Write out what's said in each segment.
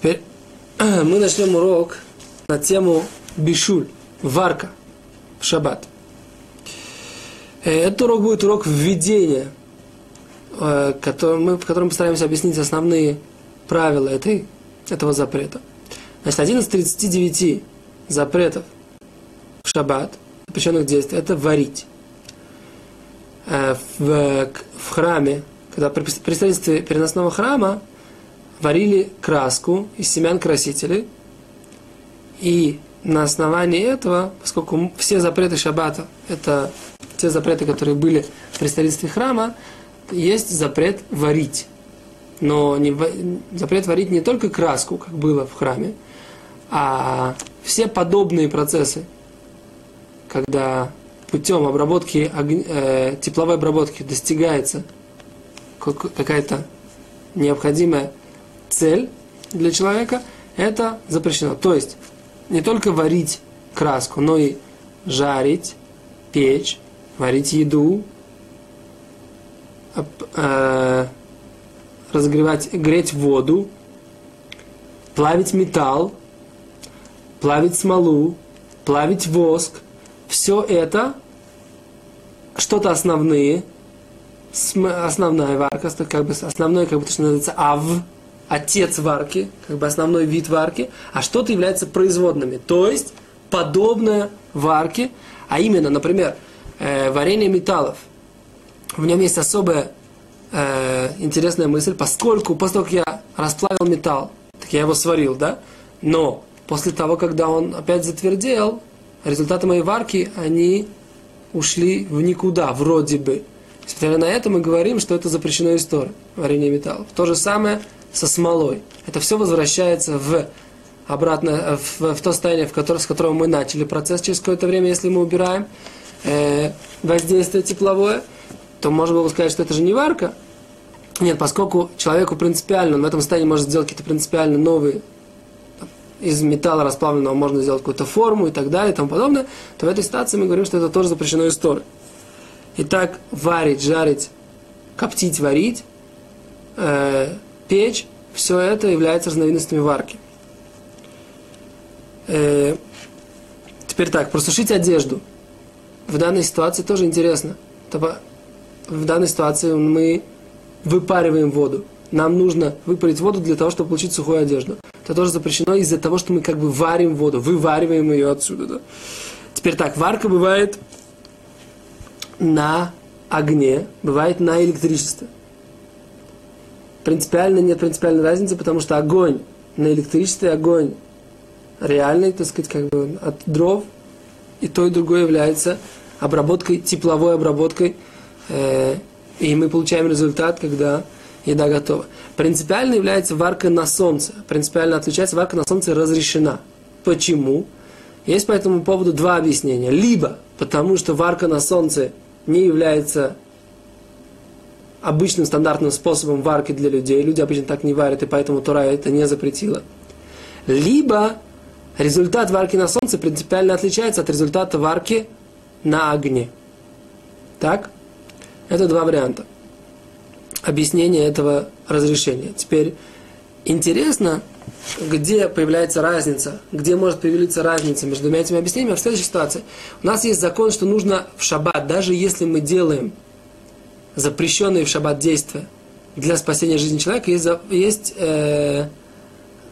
Теперь мы начнем урок на тему бишуль, варка в шаббат. Э, этот урок будет урок введения, э, мы, в котором постараемся объяснить основные правила этой, этого запрета. Значит, один из 39 запретов в шаббат, запрещенных действий, это варить. Э, в, в храме, когда при строительстве переносного храма варили краску из семян красителей, и на основании этого, поскольку все запреты шаббата, это те запреты, которые были при строительстве храма, есть запрет варить. Но не, запрет варить не только краску, как было в храме, а все подобные процессы, когда путем обработки, э, тепловой обработки достигается какая-то необходимая цель для человека, это запрещено. То есть не только варить краску, но и жарить, печь, варить еду, э, разогревать, греть воду, плавить металл, плавить смолу, плавить воск. Все это что-то основные, основная варка, как бы основной, как бы то, что называется ав, отец варки, как бы основной вид варки, а что-то является производными, то есть подобное варке, а именно, например, э, варенье металлов. В нем есть особая э, интересная мысль, поскольку после того, как я расплавил металл, так я его сварил, да, но после того, когда он опять затвердел, результаты моей варки, они ушли в никуда, вроде бы. Несмотря на это, мы говорим, что это запрещено история, варенье металлов. То же самое со смолой. Это все возвращается в обратно в, в то состояние, в которое, с которого мы начали процесс через какое-то время, если мы убираем э, воздействие тепловое, то можно было сказать, что это же не варка. Нет, поскольку человеку принципиально, он в этом состоянии может сделать какие-то принципиально новые из металла расплавленного можно сделать какую-то форму и так далее и тому подобное, то в этой ситуации мы говорим, что это тоже запрещено историей. Итак, варить, жарить, коптить, варить э, – печь, все это является разновидностями варки. Э, теперь так, просушить одежду. В данной ситуации тоже интересно. В данной ситуации мы выпариваем воду. Нам нужно выпарить воду для того, чтобы получить сухую одежду. Это тоже запрещено из-за того, что мы как бы варим воду, вывариваем ее отсюда. Да? Теперь так, варка бывает на огне, бывает на электричестве принципиально нет принципиальной разницы, потому что огонь на электричестве, огонь реальный, так сказать, как бы от дров, и то, и другое является обработкой, тепловой обработкой, э, и мы получаем результат, когда еда готова. Принципиально является варка на солнце. Принципиально отличается варка на солнце разрешена. Почему? Есть по этому поводу два объяснения. Либо потому, что варка на солнце не является обычным стандартным способом варки для людей. Люди обычно так не варят, и поэтому Тора это не запретила. Либо результат варки на солнце принципиально отличается от результата варки на огне. Так? Это два варианта объяснения этого разрешения. Теперь интересно, где появляется разница, где может появиться разница между двумя этими объяснениями в следующей ситуации. У нас есть закон, что нужно в шаббат, даже если мы делаем запрещенные в шаббат действия для спасения жизни человека, есть, есть э,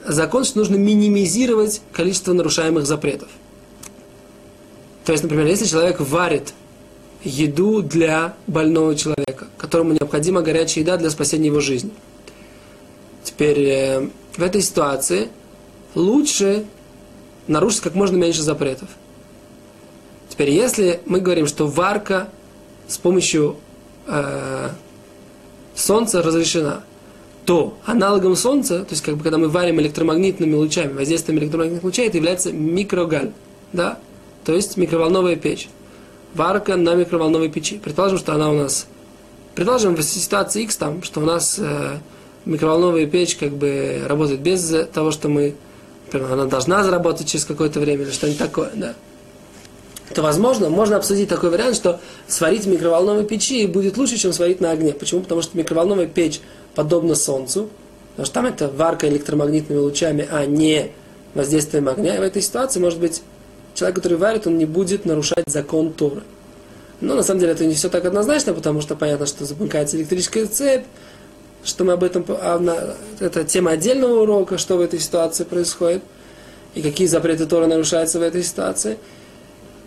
закон, что нужно минимизировать количество нарушаемых запретов. То есть, например, если человек варит еду для больного человека, которому необходима горячая еда для спасения его жизни. Теперь э, в этой ситуации лучше нарушить как можно меньше запретов. Теперь, если мы говорим, что варка с помощью э, Солнце разрешена, то аналогом Солнца, то есть как бы когда мы варим электромагнитными лучами, воздействием электромагнитных лучей, это является микрогаль, да, то есть микроволновая печь. Варка на микроволновой печи. Предположим, что она у нас, предположим, в ситуации X там, что у нас э, микроволновая печь как бы работает без того, что мы, например, она должна заработать через какое-то время или что-нибудь такое, да то, возможно, можно обсудить такой вариант, что сварить в микроволновой печи будет лучше, чем сварить на огне. Почему? Потому что микроволновая печь подобна солнцу, потому что там это варка электромагнитными лучами, а не воздействием огня. И в этой ситуации, может быть, человек, который варит, он не будет нарушать закон Торы. Но на самом деле это не все так однозначно, потому что понятно, что замыкается электрическая цепь, что мы об этом, а, это тема отдельного урока, что в этой ситуации происходит, и какие запреты Тора нарушаются в этой ситуации.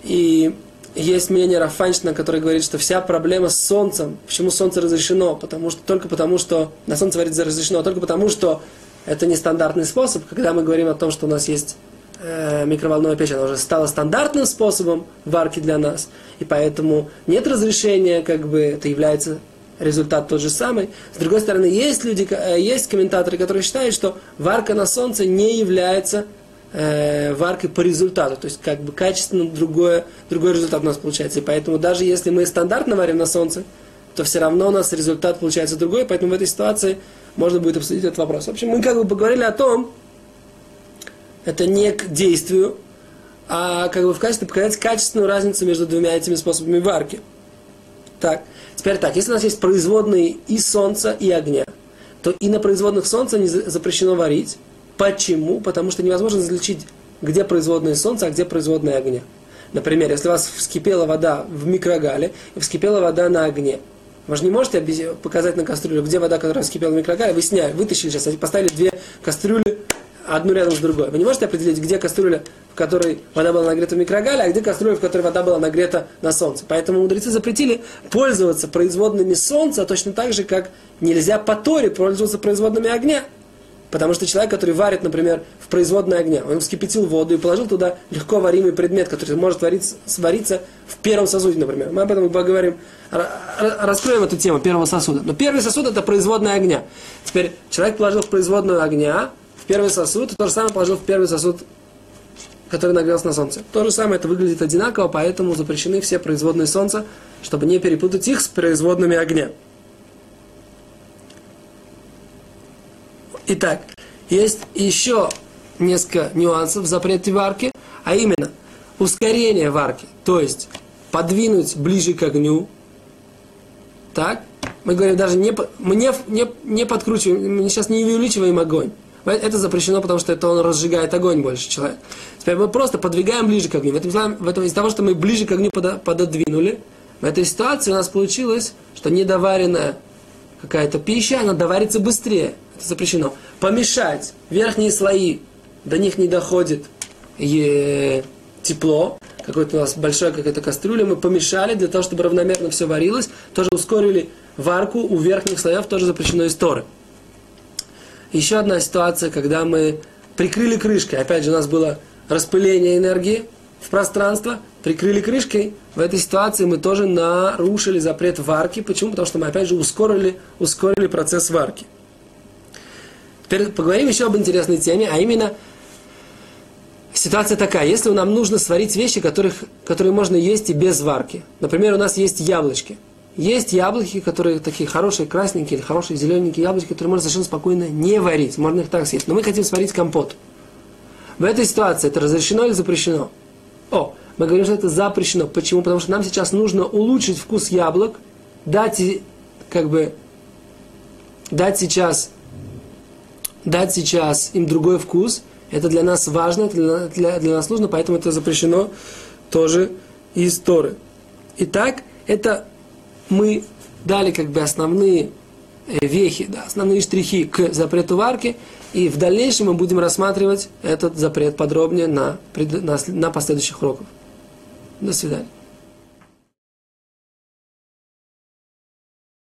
И есть мнение Рафаншина, который говорит, что вся проблема с солнцем, почему солнце разрешено, потому что, только потому, что на солнце варить разрешено, только потому, что это нестандартный способ, когда мы говорим о том, что у нас есть э, микроволновая печь, она уже стала стандартным способом варки для нас, и поэтому нет разрешения, как бы это является результат тот же самый. С другой стороны, есть люди, э, есть комментаторы, которые считают, что варка на солнце не является э, варкой по результату. То есть, как бы качественно другое, другой результат у нас получается. И поэтому даже если мы стандартно варим на солнце, то все равно у нас результат получается другой. Поэтому в этой ситуации можно будет обсудить этот вопрос. В общем, мы как бы поговорили о том, это не к действию, а как бы в качестве показать качественную разницу между двумя этими способами варки. Так, теперь так, если у нас есть производные и солнца, и огня, то и на производных солнца не запрещено варить, Почему? Потому что невозможно различить, где производное солнце, а где производное огня. Например, если у вас вскипела вода в микрогале и вскипела вода на огне, вы же не можете показать на кастрюлю, где вода, которая вскипела в микрогале, вы сняли, вытащили сейчас, поставили две кастрюли, одну рядом с другой. Вы не можете определить, где кастрюля, в которой вода была нагрета в микрогале, а где кастрюля, в которой вода была нагрета на солнце. Поэтому мудрецы запретили пользоваться производными солнца точно так же, как нельзя по Торе пользоваться производными огня. Потому что человек, который варит, например, в производной огне, он вскипятил воду и положил туда легко варимый предмет, который может вариться, свариться в первом сосуде, например. Мы об этом поговорим, раскроем эту тему первого сосуда. Но первый сосуд это производная огня. Теперь человек положил в производную огня, в первый сосуд, и то же самое положил в первый сосуд, который нагрелся на солнце. То же самое, это выглядит одинаково, поэтому запрещены все производные солнца, чтобы не перепутать их с производными огня. Итак, есть еще несколько нюансов в запрете варки, а именно ускорение варки, то есть подвинуть ближе к огню. Так, мы говорим даже не, мы не, не, не подкручиваем, мы сейчас не увеличиваем огонь. Это запрещено, потому что это он разжигает огонь больше человек. Теперь мы просто подвигаем ближе к огню. В этом, в этом, из-за того, что мы ближе к огню пододвинули, в этой ситуации у нас получилось, что недоваренная какая-то пища, она доварится быстрее запрещено. Помешать верхние слои, до них не доходит е- тепло, какой-то у нас большая какая-то кастрюля, мы помешали для того, чтобы равномерно все варилось, тоже ускорили варку у верхних слоев, тоже запрещено из Торы. Еще одна ситуация, когда мы прикрыли крышкой, опять же у нас было распыление энергии в пространство, прикрыли крышкой, в этой ситуации мы тоже нарушили запрет варки. Почему? Потому что мы опять же ускорили, ускорили процесс варки. Теперь поговорим еще об интересной теме, а именно ситуация такая. Если нам нужно сварить вещи, которых, которые можно есть и без варки. Например, у нас есть яблочки. Есть яблоки, которые такие хорошие, красненькие или хорошие зелененькие яблочки, которые можно совершенно спокойно не варить. Можно их так съесть. Но мы хотим сварить компот. В этой ситуации это разрешено или запрещено? О, мы говорим, что это запрещено. Почему? Потому что нам сейчас нужно улучшить вкус яблок, дать, как бы, дать сейчас дать сейчас им другой вкус, это для нас важно, это для, для, для нас нужно, поэтому это запрещено тоже из Торы. Итак, это мы дали как бы основные э, вехи, да, основные штрихи к запрету варки, и в дальнейшем мы будем рассматривать этот запрет подробнее на, на, на последующих уроках. До свидания.